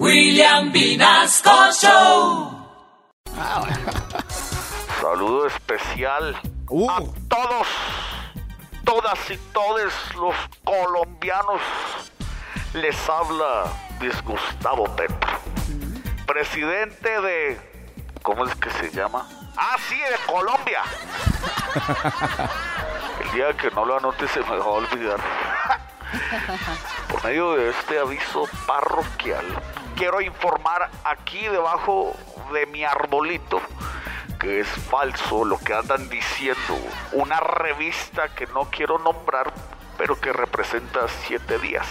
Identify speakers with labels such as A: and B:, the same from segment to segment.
A: William Vinasco Show.
B: Saludo especial
C: Uh.
B: a todos, todas y todos los colombianos. Les habla Luis Gustavo Petro, presidente de... ¿Cómo es que se llama? Ah, sí, de Colombia. El día que no lo anote se me va a olvidar. Medio de este aviso parroquial, quiero informar aquí debajo de mi arbolito que es falso lo que andan diciendo. Una revista que no quiero nombrar, pero que representa siete días.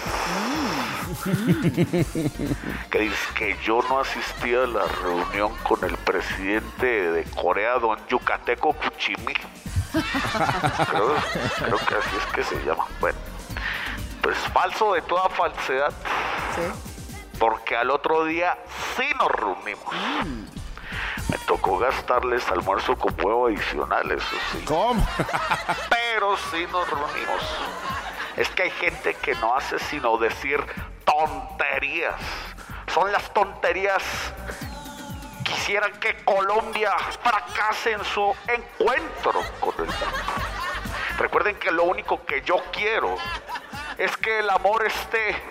B: que dice que yo no asistí a la reunión con el presidente de Corea, don Yucateco Kuchimi. Creo, creo que así es que se llama. Bueno, pues falso de toda falsedad. Porque al otro día sí nos reunimos. Me tocó gastarles almuerzo con huevo adicional, eso sí.
C: ¿Cómo?
B: Pero sí nos reunimos. Es que hay gente que no hace sino decir tonterías. Son las tonterías. Quisieran que Colombia fracase en su encuentro con el mundo. Recuerden que lo único que yo quiero es que el amor esté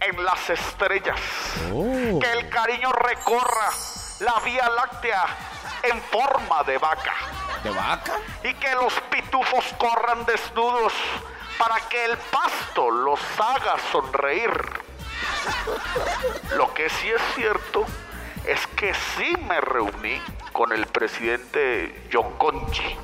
B: en las estrellas.
C: Oh.
B: Que el cariño recorra la Vía Láctea en forma de vaca
C: ¿De vaca?
B: y que los pitufos corran desnudos para que el pasto los haga sonreír. Lo que sí es cierto es que sí me reuní con el presidente John Conchi,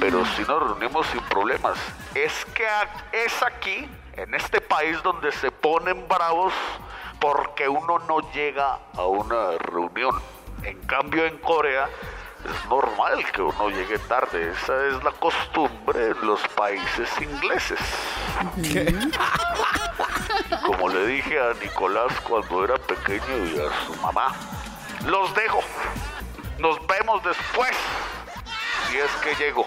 B: Pero sí nos reunimos sin problemas. Es que es aquí, en este país, donde se ponen bravos porque uno no llega a una reunión. En cambio, en Corea es normal que uno llegue tarde. Esa es la costumbre en los países ingleses. Como le dije a Nicolás cuando era pequeño y a su mamá. Los dejo. Nos vemos después. Es que llego.